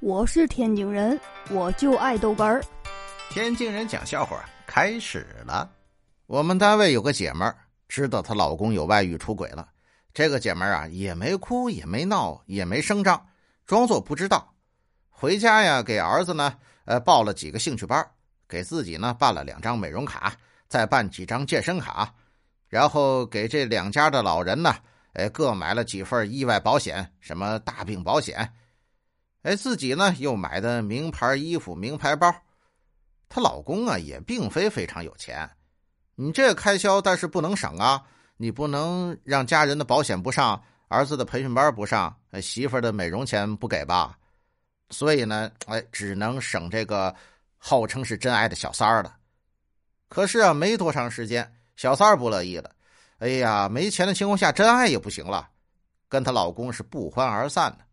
我是天津人，我就爱豆干儿。天津人讲笑话开始了。我们单位有个姐们儿，知道她老公有外遇出轨了。这个姐们儿啊，也没哭，也没闹，也没声张，装作不知道。回家呀，给儿子呢，呃，报了几个兴趣班，给自己呢办了两张美容卡，再办几张健身卡，然后给这两家的老人呢，哎，各买了几份意外保险，什么大病保险。哎，自己呢又买的名牌衣服、名牌包，她老公啊也并非非常有钱，你这开销但是不能省啊！你不能让家人的保险不上，儿子的培训班不上，媳妇的美容钱不给吧？所以呢，哎，只能省这个号称是真爱的小三儿了。可是啊，没多长时间，小三儿不乐意了，哎呀，没钱的情况下，真爱也不行了，跟她老公是不欢而散的。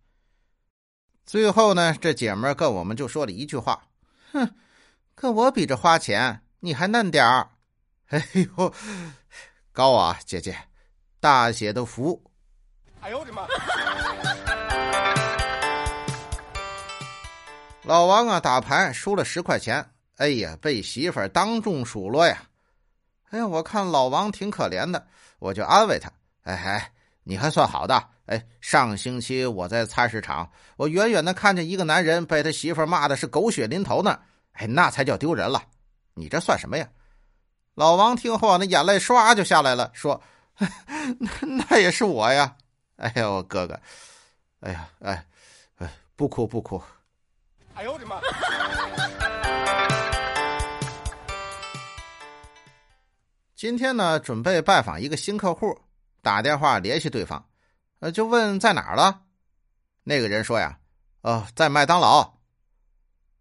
最后呢，这姐们儿跟我们就说了一句话：“哼，跟我比着花钱，你还嫩点儿。”哎呦，高啊，姐姐，大写的福！哎呦我的妈！老王啊，打牌输了十块钱，哎呀，被媳妇儿当众数落呀！哎呀，我看老王挺可怜的，我就安慰他：“哎哎，你还算好的。”哎，上星期我在菜市场，我远远的看见一个男人被他媳妇骂的是狗血淋头呢。哎，那才叫丢人了。你这算什么呀？老王听后，那眼泪唰就下来了，说：“ 那也是我呀。”哎呦，哥哥，哎呀，哎，哎，不哭不哭。哎呦我的妈！今天呢，准备拜访一个新客户，打电话联系对方。呃，就问在哪儿了？那个人说呀，哦，在麦当劳。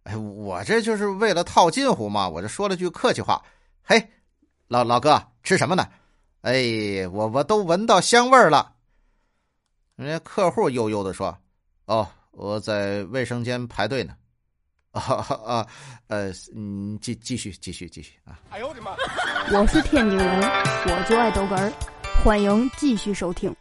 哎，我这就是为了套近乎嘛，我就说了句客气话。嘿，老老哥，吃什么呢？哎，我我都闻到香味儿了。人家客户悠悠的说：“哦，我在卫生间排队呢。”啊啊，呃，嗯，继继续继续继续啊！哎呦我的妈！我是天津人，我就爱豆干儿，欢迎继续收听。